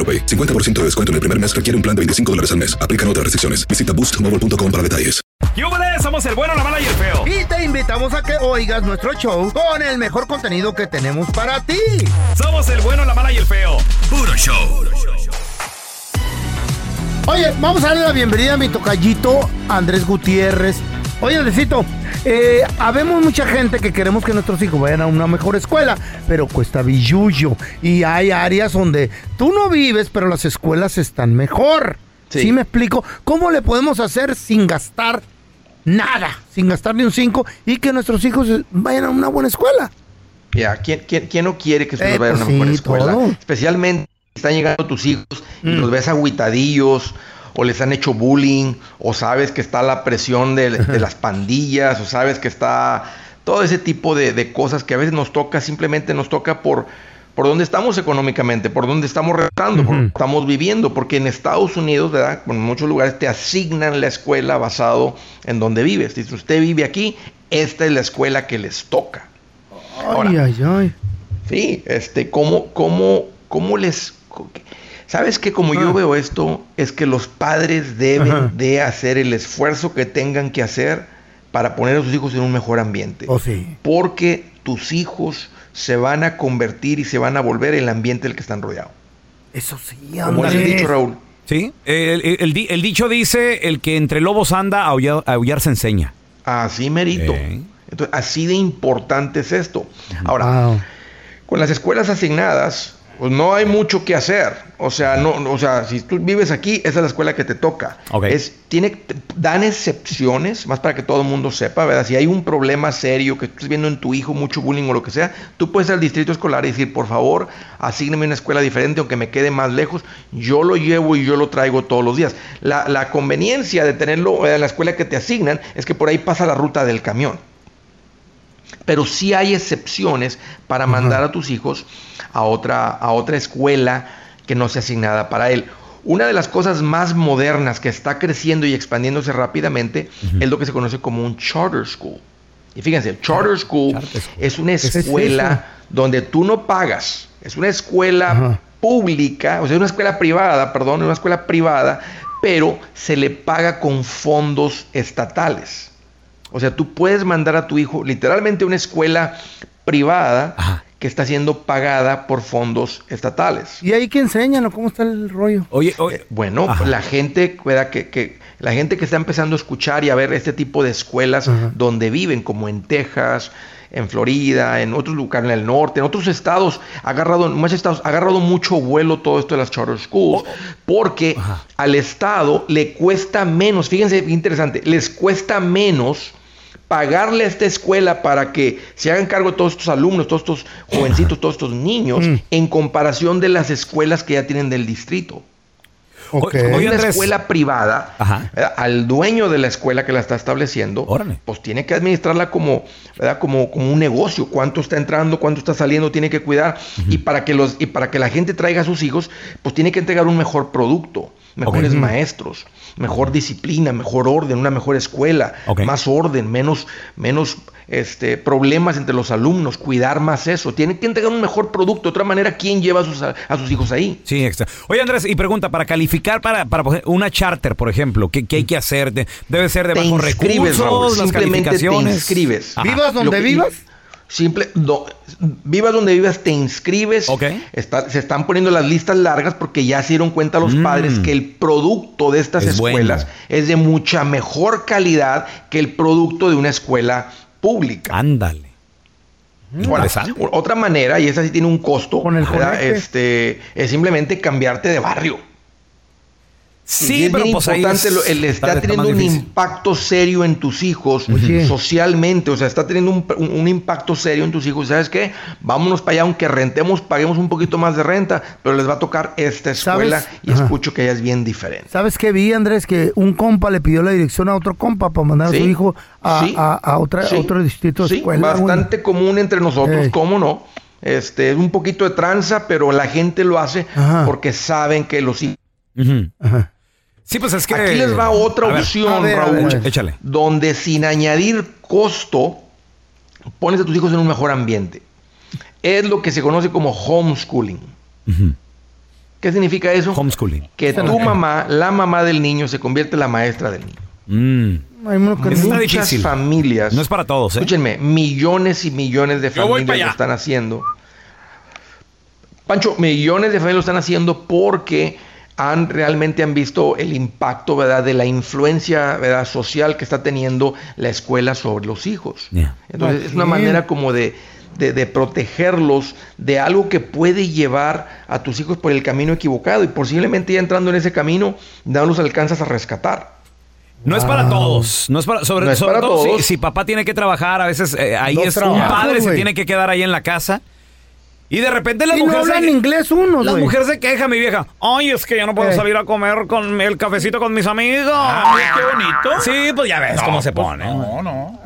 AroPay. 50% de descuento en el primer mes requiere un plan de 25 dólares al mes. Aplican otras restricciones. Visita boostmobile.com para detalles. ¡Yúbales! Somos el bueno, la mala y el feo. Y te invitamos a que oigas nuestro show con el mejor contenido que tenemos para ti. Somos el bueno, la mala y el feo. Puro show. Oye, vamos a darle la bienvenida a mi tocallito Andrés Gutiérrez. Oye, Andresito, eh, habemos mucha gente que queremos que nuestros hijos vayan a una mejor escuela, pero cuesta billuyo. Y hay áreas donde tú no vives, pero las escuelas están mejor. Sí. me explico? ¿Cómo le podemos hacer sin gastar nada, sin gastar ni un 5 y que nuestros hijos vayan a una buena escuela? Ya, ¿quién, quién, quién no quiere que sus hijos Eh, vayan a pues una buena sí, escuela? todo. Especialmente si están llegando tus hijos y Mm. los ves agüitadillos o les han hecho bullying o sabes que está la presión de, de las pandillas o sabes que está todo ese tipo de, de cosas que a veces nos toca, simplemente nos toca por, por dónde estamos económicamente, por dónde estamos rentando, por dónde estamos viviendo, porque en Estados Unidos, ¿verdad? En muchos lugares te asignan la escuela basado en donde vives. Si usted vive aquí, esta es la escuela que les toca. Ay, ay, ay. Sí, este, ¿cómo, cómo, cómo les... ¿Sabes que Como yo veo esto, es que los padres deben Ajá. de hacer el esfuerzo que tengan que hacer para poner a sus hijos en un mejor ambiente. Oh, sí. Porque tus hijos se van a convertir y se van a volver el ambiente del que están rodeados. Eso sí, Como has dicho, Raúl. Sí, el, el- el di- el dicho dice, el que entre lobos anda, a aullar, a aullar se enseña. Así merito. Eh. Entonces, así de importante es esto. Ahora, con las escuelas asignadas, pues no hay mucho que hacer. O sea, no, o sea, si tú vives aquí, esa es la escuela que te toca. Ok. Es, tiene, dan excepciones, más para que todo el mundo sepa, ¿verdad? Si hay un problema serio que estés viendo en tu hijo, mucho bullying o lo que sea, tú puedes ir al distrito escolar y decir, por favor, asígneme una escuela diferente, aunque me quede más lejos, yo lo llevo y yo lo traigo todos los días. La, la conveniencia de tenerlo eh, en la escuela que te asignan es que por ahí pasa la ruta del camión pero sí hay excepciones para mandar a tus hijos a otra, a otra escuela que no sea asignada para él. Una de las cosas más modernas que está creciendo y expandiéndose rápidamente es lo que se conoce como un charter school. Y fíjense, el charter school es una es escuela donde tú no pagas, es una escuela pública, o sea, una escuela privada, perdón, una escuela privada, pero se le paga con fondos estatales. O sea, tú puedes mandar a tu hijo literalmente a una escuela privada Ajá. que está siendo pagada por fondos estatales. ¿Y ahí qué enseñan o cómo está el rollo? Oye, oye, Eh, Bueno, Ajá. la gente, ¿verdad? Que, que- la gente que está empezando a escuchar y a ver este tipo de escuelas Ajá. donde viven, como en Texas, en Florida, en otros lugares en el norte, en otros estados, ha agarrado, en muchos estados, ha agarrado mucho vuelo todo esto de las charter schools, porque Ajá. al estado le cuesta menos, fíjense qué interesante, les cuesta menos pagarle a esta escuela para que se hagan cargo de todos estos alumnos, todos estos jovencitos, todos estos niños, Mm. en comparación de las escuelas que ya tienen del distrito. Ok. Oye, Como es una escuela privada, Ajá. ¿verdad? al dueño de la escuela que la está estableciendo, Órale. pues tiene que administrarla como, ¿verdad? como, como un negocio. Cuánto está entrando, cuánto está saliendo, tiene que cuidar. y, para que los, y para que la gente traiga a sus hijos, pues tiene que entregar un mejor producto. mejores maestros, mejor disciplina, mejor orden, una mejor escuela, más orden, menos, menos este, problemas entre los alumnos, cuidar más eso. Tienen que entregar un mejor producto. De otra manera, ¿quién lleva a sus, a, a sus hijos ahí? Sí, extra. Oye, Andrés, y pregunta, para calificar para, una charter, por ejemplo, ¿qué, qué hay que hacer? De- ¿Debe ser de Te bajos inscribes, Raúl, recursos, las simplemente te inscribes. Ajá. ¿Vivas donde que- vivas? Simple, do- vivas donde vivas, te inscribes. Ok. Está- se están poniendo las listas largas porque ya se dieron cuenta los Mm. padres que el producto de estas Es escuelas bueno. es de mucha mejor calidad que el producto de una escuela pública. Ándale. Ahora, o- otra manera, y esa sí tiene un costo, Con el este, es simplemente cambiarte de barrio. Y Sí, es pero bien pues ahí importante, es- el está, teniendo un difícil. impacto serio en tus hijos Oye. socialmente, o sea, está teniendo un, un- un impacto serio en tus hijos. ¿Sabes qué? Vámonos para allá, aunque rentemos, paguemos un poquito más de renta, pero les va a tocar esta escuela ¿Sabes? y Ajá. escucho que ella es bien diferente. ¿Sabes qué vi, Andrés? Que un compa le pidió la dirección a otro compa para mandar a su hijo a, sí, a- a otra, sí, a otro distrito de sí, escuela. güey. bastante común entre nosotros, Ey. ¿cómo no? Este, es un poquito de tranza, pero la gente lo hace Ajá. porque saben que los hijos... Ajá. Sí, pues es que... Aquí les va otra A opción, ver, Raúl. ver. Échale. Donde sin añadir costo, pones a tus hijos en un mejor ambiente. Es lo que se conoce como homeschooling. ¿Qué significa eso? Homeschooling. Que tu mamá, la mamá del niño, se convierte en la maestra del niño. Mm. Hay no- Muchas difícil. familias, No es para todos, ¿eh? escúchenme, millones y millones de familias lo están haciendo. Pancho, millones de familias lo están haciendo porque han realmente han visto el impacto, ¿verdad? De la influencia, ¿verdad? Social que está teniendo la escuela sobre los hijos. Yeah. Entonces, es una manera como de, de- de protegerlos de algo que puede llevar a tus hijos por el camino equivocado y posiblemente ya entrando en ese camino, no los alcanzas a rescatar. No es para todos. No es para, sobre, No es sobre para todo si- todos. Si, papá tiene que trabajar, a veces eh, ahí es un padre se tiene que quedar ahí en la casa. Y de repente la Y no mujer hablan se, inglés uno, la güey. mujer se queja, mi vieja. Ay, es que yo no puedo Eh. salir a comer con el cafecito con mis amigos. Ay, qué bonito. Sí, pues ya ves cómo se pues, pone. No, no.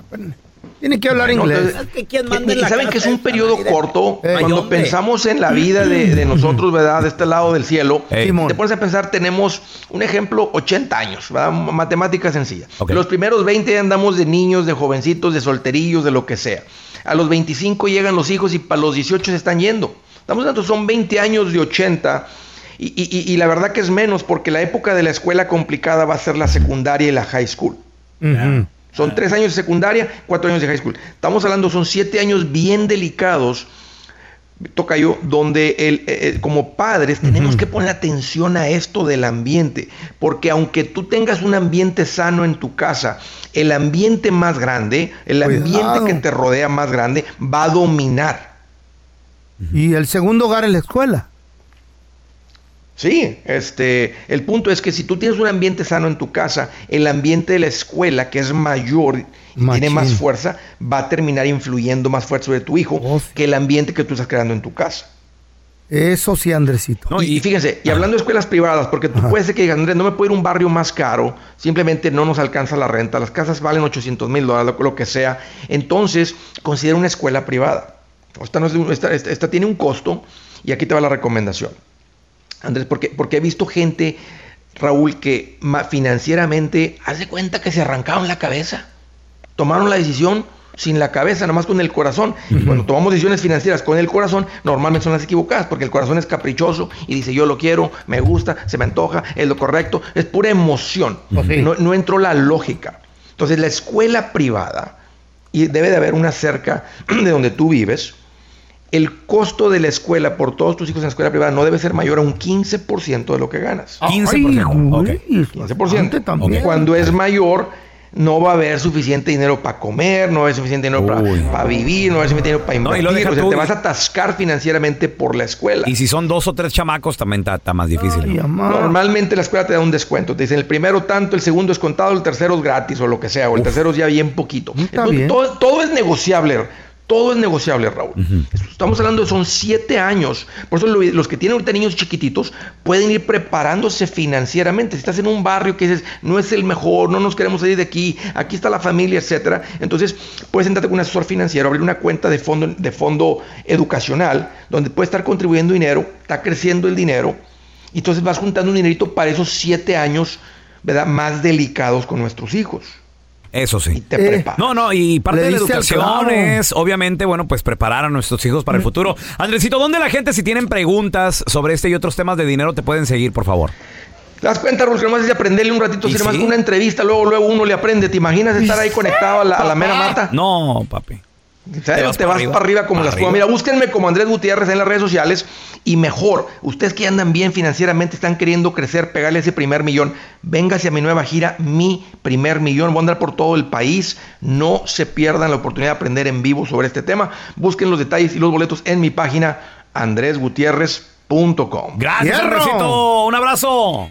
Tiene que hablar Bueno, inglés. entonces, y saben que es un periodo corto. Eh. Cuando pensamos en la vida de, de nosotros, ¿verdad? De este lado del cielo, te pones a pensar, tenemos un ejemplo, 80 años, ¿verdad? Matemática sencilla. Los primeros 20 ya andamos de niños, de jovencitos, de solterillos, de lo que sea. A los 25 llegan los hijos y para los 18 se están yendo. Estamos hablando, son 20 años de 80. Y, y- y- la verdad que es menos, porque la época de la escuela complicada va a ser la secundaria y la high school. Son tres años de secundaria, cuatro años de high school. Estamos hablando, son siete años bien delicados, toca yo, donde el, eh, eh, como padres tenemos que poner atención a esto del ambiente, porque aunque tú tengas un ambiente sano en tu casa, el ambiente más grande, el ambiente Cuidado. que te rodea más grande, va a dominar. Y el segundo hogar es la escuela. Sí, este, el punto es que si tú tienes un ambiente sano en tu casa, el ambiente de la escuela, que es mayor y Machín. tiene más fuerza, va a terminar influyendo más fuerte sobre tu hijo Oh, sí. que el ambiente que tú estás creando en tu casa. Eso sí, Andresito. No, y, y fíjense, y hablando de escuelas privadas, porque tú puedes ser que digas, Andrés, no me puedo ir a un barrio más caro, simplemente no nos alcanza la renta, las casas valen 800 mil dólares, lo, lo que sea, entonces considera una escuela privada. Esta, no es esta- esta tiene un costo y aquí te va la recomendación. Andrés, porque, porque he visto gente, Raúl, que financieramente hace cuenta que se arrancaron la cabeza. Tomaron la decisión sin la cabeza, nomás con el corazón. Y cuando tomamos decisiones financieras con el corazón, normalmente son las equivocadas, porque el corazón es caprichoso y dice yo lo quiero, me gusta, se me antoja, es lo correcto, es pura emoción. Pues. No, no entró la lógica. Entonces la escuela privada, y debe de haber una cerca de donde tú vives, el costo de la escuela por todos tus hijos en la escuela privada no debe ser mayor a un 15% de lo que ganas. 15%. Ay, güey, Ok. es 15%. bastante también. Cuando es mayor, no va a haber suficiente dinero para comer, no va a haber suficiente dinero para, vivir, no va a haber suficiente dinero para No, y invertir. lo deja o sea, tú- te vas a atascar financieramente por la escuela. Y si son dos o tres chamacos, también está, está más difícil. Ay, ¿no? amá. Normalmente la escuela te da un descuento. Te dicen el primero tanto, el segundo es contado, el tercero es gratis o lo que sea, o el tercero es ya bien poquito. Entonces, bien. Todo, todo es negociable. Todo es negociable, Raúl. Estamos hablando de son siete años. Por eso lo- los que tienen ahorita niños chiquititos pueden ir preparándose financieramente. Si estás en un barrio que dices, no es el mejor, no nos queremos salir de aquí, aquí está la familia, etcétera. Entonces, puedes sentarte con un asesor financiero, abrir una cuenta de fondo, de fondo educacional, donde puedes estar contribuyendo dinero, está creciendo el dinero Y entonces vas juntando un dinerito para esos siete años, ¿verdad? Más delicados con nuestros hijos. Eso sí. Y te Eh. No, no, y parte de la educación es, obviamente, bueno, pues preparar a nuestros hijos para el futuro. Andresito, ¿dónde la gente, si tienen preguntas sobre este y otros temas de dinero, te pueden seguir, por favor? ¿Te das cuenta, Rulos, que nomás es de aprenderle un ratito? ¿Y Si nomás sí? una entrevista, luego, luego uno le aprende. ¿Te imaginas estar ahí conectado a la, a la mera mata? No, papi. O sea, Te te vas vas, para arriba. para arriba como Para las arriba. Mira, búsquenme como Andrés Gutiérrez en las redes sociales y mejor, ustedes que andan bien financieramente, están queriendo crecer, pegarle ese primer millón, véngase a mi nueva gira, mi primer millón. Voy a andar por todo el país. No se pierdan la oportunidad de aprender en vivo sobre este tema. Busquen los detalles y los boletos en mi página andresgutierrez.com. Gracias. Un abrazo.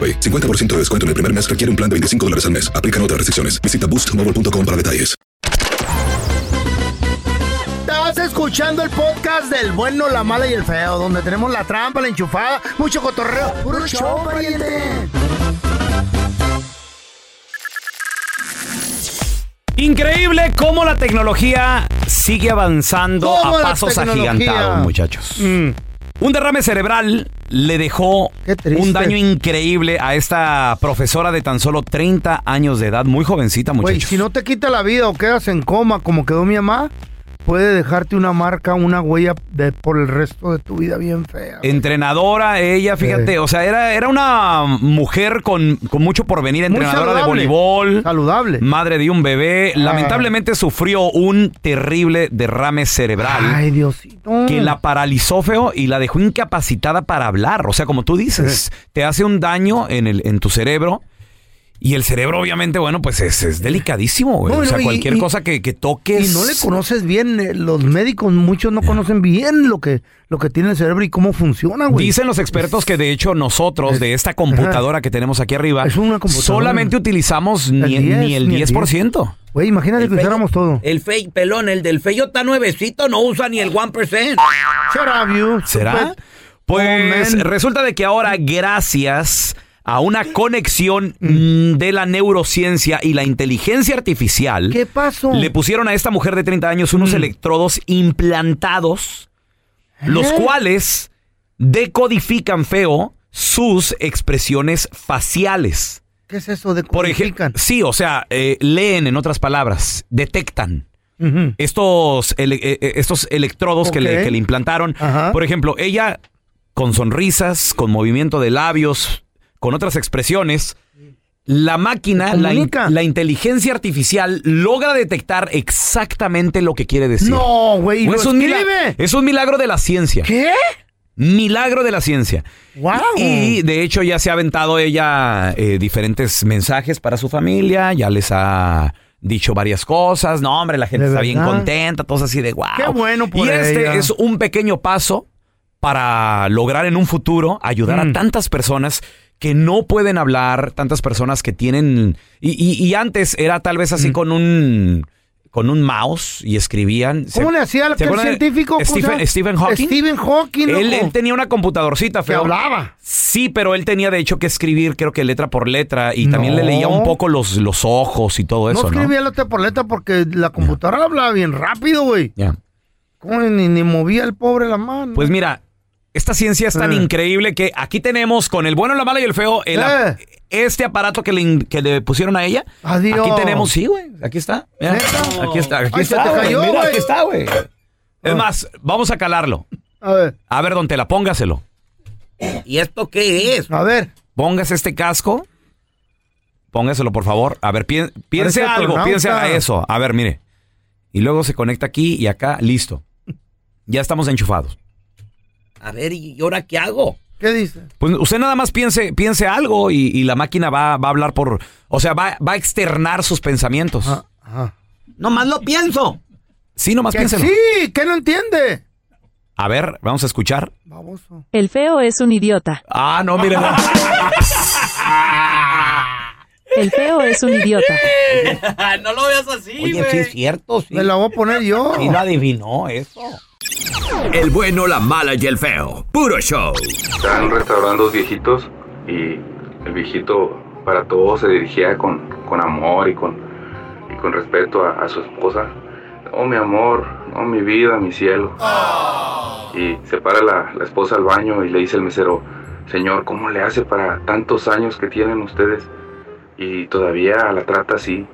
AroPay. 50% de descuento en el primer mes requiere un plan de 25 dólares al mes. Aplican otras restricciones. Visita boostmobile.com para detalles. Estás escuchando el podcast del bueno, la mala y el feo, donde tenemos la trampa, la enchufada, mucho cotorreo. ¡Puro show, pariente! Increíble cómo la tecnología sigue avanzando ¿Cómo a pasos agigantados, muchachos. Mm. Un derrame cerebral le dejó un daño increíble a esta profesora de tan solo 30 años de edad, muy jovencita, Güey, muchachos. si no te quita la vida o quedas en coma como quedó mi mamá, puede dejarte una marca, una huella de, por el resto de tu vida bien fea. Entrenadora, ella, fíjate, Sí. o sea, era, era una mujer con, con mucho porvenir, Muy entrenadora de voleibol, Saludable. madre de un bebé. Ah. Lamentablemente sufrió un terrible derrame cerebral. Ay, Diosito. que la paralizó feo y la dejó incapacitada para hablar. O sea, como tú dices, te hace un daño en, el, en tu cerebro. Y el cerebro, obviamente, bueno, pues es, es delicadísimo, güey. No, o sea, no, y- cualquier y- cosa que, que toques. Y no le conoces bien, eh, los médicos, muchos no conocen bien lo que, lo que tiene el cerebro y cómo funciona, güey. Dicen los expertos que de hecho nosotros, Es- de esta computadora que tenemos aquí arriba, Es una computadora. solamente utilizamos ni, El 10, ni el ni el 10%. Güey, imagínate que usáramos todo. El fey, pelón, el del feyo está nuevecito, no usa ni el 1%. Shut up, you. ¿Será? stupid. Pues Oh, resulta de que ahora, gracias a una conexión mm, de la neurociencia y la inteligencia artificial, ¿Qué pasó? le pusieron a esta mujer de 30 años unos electrodos implantados, los cuales decodifican feo sus expresiones faciales. ¿Qué es eso de Por ejemplo, sí, o sea, eh, leen en otras palabras, detectan estos, ele- eh, eh, estos electrodos que, le, que le implantaron. Ajá. Por ejemplo, ella con sonrisas, con movimiento de labios, con otras expresiones, la máquina, la, in- la inteligencia artificial logra detectar exactamente lo que quiere decir. No, güey, ¿y Güey, lo es, un mila- escribe? es un milagro de la ciencia. ¿Qué? Milagro de la ciencia. Wow. Y de hecho ya se ha aventado ella eh, diferentes mensajes para su familia, ya les ha dicho varias cosas. No, hombre, la gente ¿De está bien contenta, todos así de wow. Qué bueno por Y este es un pequeño paso para lograr en un futuro ayudar Mm. a tantas personas que no pueden hablar, tantas personas que tienen... Y, y- y antes era tal vez así Mm. con un... con un mouse y escribían. ¿Cómo ¿Se- le hacía al ¿se acuerdan de científico? ¿Cómo se Stephen? Stephen Hawking. Stephen Hawking, Él, tenía una computadorcita, Que feo. hablaba. Sí, pero él tenía de hecho que escribir, creo que letra por letra, y también le leía un poco los, los ojos y todo eso, no ¿no? escribía letra por letra porque la computadora hablaba bien rápido, güey. Ya. ¿Cómo ni, ni movía el pobre la mano? Pues mira, esta ciencia es tan Eh. increíble que aquí tenemos con el bueno, la mala y el feo el Eh. este aparato que le, in- que le pusieron a ella. Adiós. Aquí tenemos, sí, güey. Aquí está. Mira. Aquí está. Aquí Ay, está. Mira, aquí está, güey. Es más, vamos a calarlo. A ver, A ver, don Tela, póngaselo. ¿Y esto qué es? a ver. Póngase este casco. Póngaselo, por favor. A ver, pien- piense Parece algo, piense a eso. A ver, mire. Y luego se conecta aquí y acá, listo. Ya estamos enchufados. A ver, ¿y ahora qué hago? ¿Qué dice? Pues usted nada más piense, piense algo y, y la máquina va, va a hablar por. O sea, va, va a externar sus pensamientos. Ah, ajá. Nomás lo pienso. Sí, nomás piénselo. sí, que no entiende. A ver, vamos a escuchar. Baboso. El feo es un idiota. Ah, no, mire. no. El feo es un idiota. no lo veas así, Oye, sí es cierto, sí. Me la voy a poner yo. Sí lo adivinó eso. El bueno, la mala y el feo. Puro show. Un restaurante dos viejitos y el viejito para todos se dirigía con, con amor y con, y con respeto a, a su esposa. Oh, mi amor, oh, mi vida, mi cielo. Y se para la, la esposa al baño y le dice el mesero, Señor, ¿cómo le hace para tantos años que tienen ustedes? Y todavía la trata así,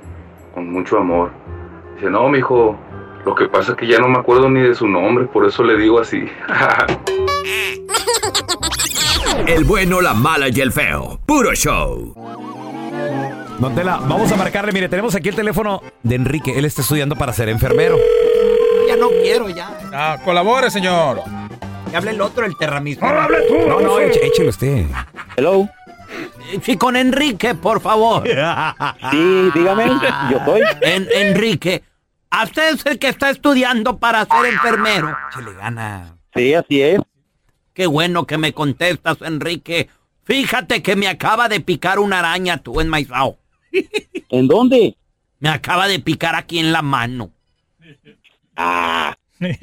con mucho amor. Dice, no, mijo, lo que pasa es que ya no me acuerdo ni de su nombre, por eso le digo así. El bueno, la mala y el feo. Puro show. Don Tela, vamos a marcarle. Mire, tenemos aquí el teléfono de Enrique. Él está estudiando para ser enfermero. Ya no quiero, ya. Ah, colabore, señor. Que hable el otro, el terramismo. No, no, eche- échelo usted. Hello. Sí, con Enrique, por favor. Sí, dígame, yo soy. En- Enrique, ¿a usted es el que está estudiando para ser enfermero? Se le gana. Sí, así es. Qué bueno que me contestas, Enrique. Fíjate que me acaba de picar una araña tú en Maizao. ¿En dónde? Me acaba de picar aquí en la mano. Ah,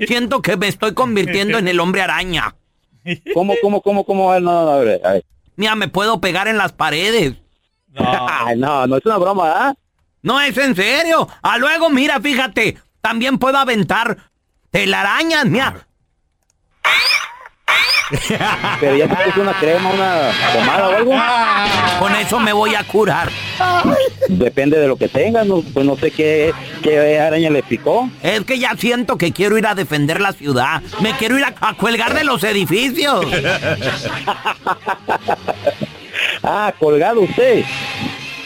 Siento que me estoy convirtiendo en el hombre araña. ¿cómo, cómo, cómo, cómo? No, no, a ver, a ver. Mira, me puedo pegar en las paredes. Ay, no, no es una broma, ¿ah? No es en serio. A luego, mira, fíjate. También puedo aventar telarañas, mira. Pero ya te puse una crema, una pomada o algo. Con eso me voy a curar. Depende de lo que tengas, no, pues no sé qué, qué araña le picó. Es que ya siento que quiero ir a defender la ciudad. Me quiero ir a, a cuelgar de los edificios. Ah, colgado usted.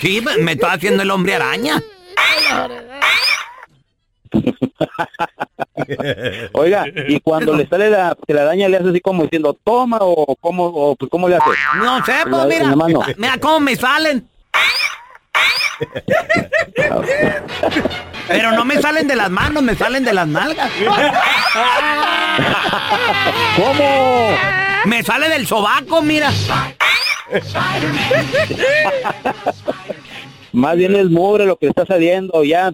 Sí, me me estoy haciendo el hombre araña. Oiga, y cuando le sale la telaraña le hace así como diciendo toma o cómo, o, pues, ¿cómo le hace? No sé, pues mira. Mira cómo me salen. Pero no me salen de las manos, me salen de las nalgas. ¿Cómo? Me sale del sobaco, mira. Más bien es mugre lo que está saliendo ya.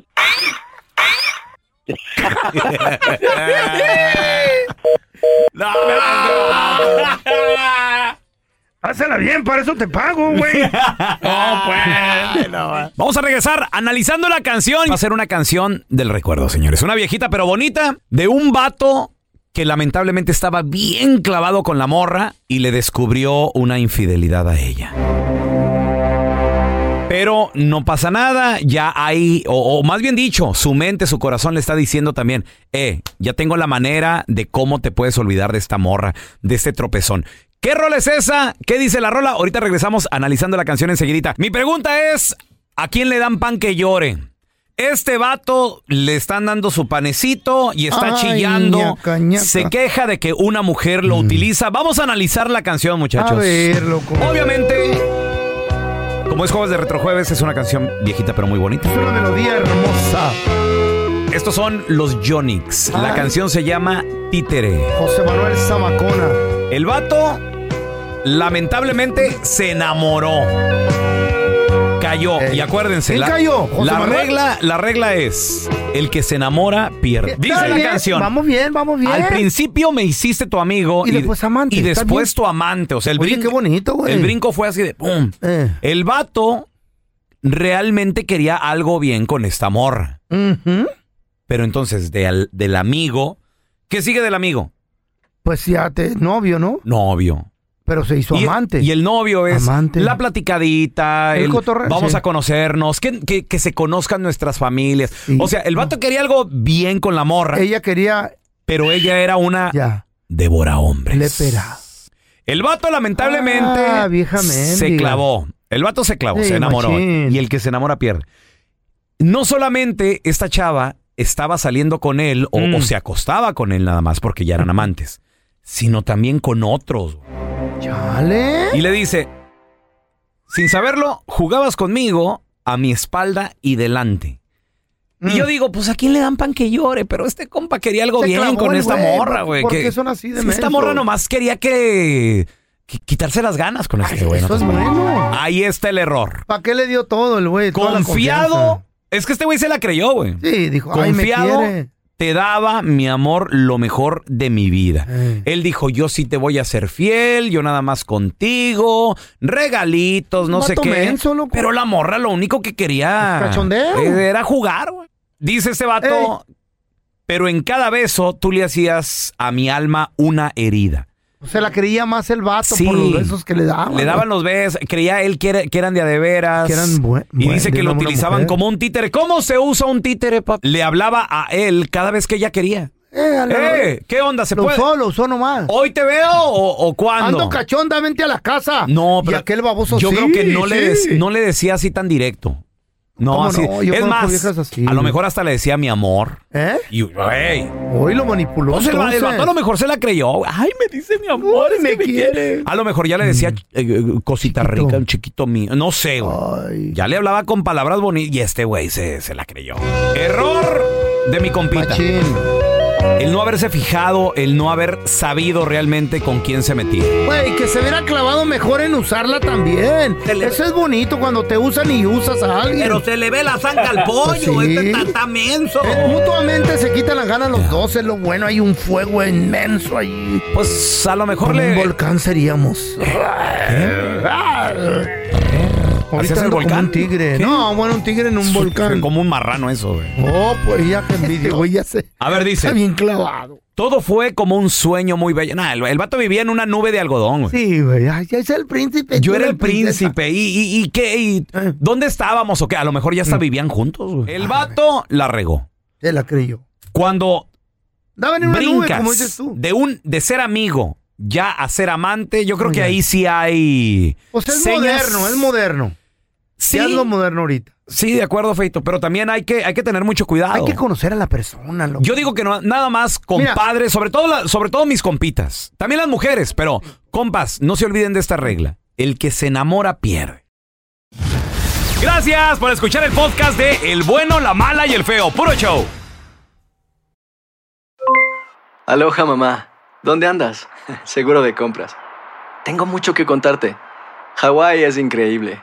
Házela bien, para eso te pago, güey. Vamos a regresar analizando la canción. Va a ser una canción del recuerdo, señores. Una viejita pero bonita de un vato que lamentablemente estaba bien clavado con la morra y le descubrió una infidelidad a ella. Pero no pasa nada, ya hay, o, o más bien dicho, su mente, su corazón le está diciendo también, eh, ya tengo la manera de cómo te puedes olvidar de esta morra, de este tropezón. ¿Qué rol es esa? ¿Qué dice la rola? Ahorita regresamos analizando la canción enseguidita. Mi pregunta es, ¿a quién le dan pan que llore? Este vato le están dando su panecito y está Ay, chillando. ñaca, ñaca. Se queja de que una mujer lo utiliza. Vamos a analizar la canción, muchachos. A ver, loco. Obviamente, como es jueves de retrojueves, es una canción viejita pero muy bonita. Es una melodía hermosa. Estos son los Yonix. La Ay. canción se llama Títere. José Manuel Zamacona. El vato, lamentablemente, se enamoró. Cayó. Ey. Y acuérdense, ¿Quién la, cayó? ¿José la Manuel? regla, la regla es el que se enamora pierde. Dice Está la bien, canción. Vamos bien, vamos bien. Al principio me hiciste tu amigo Y después amante, y después bien. tu amante. O sea, el Oye, brinco, qué bonito, güey. el brinco fue así de pum. Eh. El vato realmente quería algo bien con esta morra. Pero entonces, de al- del amigo, ¿qué sigue del amigo? Pues ya te novio, ¿no? Novio. Pero se hizo Y, amante. y el novio es Amante. la platicadita, El el cotorreo, vamos sí. a conocernos, que, que- que se conozcan nuestras familias. Sí. O sea, el vato quería algo bien con la morra, Ella quería pero ella era una ya devora hombres. lepera. El vato lamentablemente Ah, vieja se clavó. El vato se clavó, Sí, se enamoró. machín. Y el que se enamora pierde. No solamente esta chava estaba saliendo con él o, Mm. o se acostaba con él nada más porque ya eran amantes, sino también con otros. Chale. Y le dice, sin saberlo, jugabas conmigo a mi espalda y delante. Y Mm. yo digo, pues a quién le dan pan que llore, pero este compa quería algo Se bien clavó con esta morra, ¿por- güey. por qué son así de si Esta morra nomás quería que, quitarse las ganas con este güey. Eso es bueno. Ahí está el error. ¿Para qué le dio todo el güey? Confiado. Es que este güey se la creyó, güey. Sí, dijo, ay, me Confiado, quiere. Te daba, mi amor, lo mejor de mi vida. Él dijo, yo sí te voy a ser fiel, yo nada más contigo, regalitos, no sé qué. menso. Pero la morra lo único que quería Pues cachondeo. era jugar. Dice este vato, pero en cada beso tú le hacías a mi alma una herida. Se la creía más el vato Sí. por los besos que le daban. Le daban los besos, creía él que, era- que eran de a de veras. Que eran buen- y dice que lo utilizaban mujer. como un títere. ¿Cómo se usa un títere, papá? Le hablaba a él cada vez que ella quería. Eh, ¡Eh! ¿Qué onda? ¿Se lo puede? usó, lo usó nomás. ¿Hoy te veo o, o cuándo? Ando cachonda, vente a la casa. No, pero Y aquel baboso yo sí, creo que no, le no le decía así tan directo. No, ¿Cómo así. no? Es más, así. a lo mejor hasta le decía mi amor. ¿Eh? Y, güey, Hoy lo manipuló. pues el, el entonces. vato a lo mejor se la creyó. Ay, me dice mi amor, Uy, es me que quiere. A lo mejor ya le decía eh, eh, cosita Mm. Chiquito. rica, un chiquito mío. No sé, güey. Ya le hablaba con palabras bonitas y este güey se, se la creyó. Error de mi compita. Machín. El no haberse fijado, el no haber sabido realmente con quién se metía. Güey, que se hubiera clavado mejor en usarla también. Eso es bonito cuando te usan y usas a alguien. Pero se le ve la zanca al pollo, Pues sí. este está tan menso. Eh, mutuamente se quitan las ganas los dos, es lo bueno. Hay un fuego inmenso ahí. Pues a lo mejor Como un le. volcán seríamos. Ahorita ¿Hacías el volcán? un tigre. ¿Qué? No, bueno, un tigre en un volcán. Como un marrano eso, güey. Oh, pues ya que envidio, güey, ya sé. A ver, dice. Está bien clavado. Todo fue como un sueño muy bello. Nah, el, el vato vivía en una nube de algodón, güey. Sí, güey. Ya es el príncipe. Yo era el princesa. príncipe. ¿Y, y, y qué? ¿Y Eh. ¿Dónde estábamos o qué? A lo mejor ya hasta vivían juntos, güey. El vato la regó. Se la creyó. Cuando en una nube, brincas como dices tú. de un de ser amigo ya a ser amante, yo creo que ahí sí hay Pues es señas- moderno, es moderno. Sí, Ya es lo moderno ahorita. sí, de acuerdo, Feito, pero también hay que hay que tener mucho cuidado. Hay que conocer a la persona, loco. Yo digo que no, nada más compadres, sobre todo la- sobre todo mis compitas, también las mujeres, pero compas, no se olviden de esta regla. El que se enamora pierde. Gracias por escuchar el podcast de El bueno, la mala y el feo, puro show. Aloha mamá, ¿dónde andas? Seguro de compras. Tengo mucho que contarte. Hawái es increíble.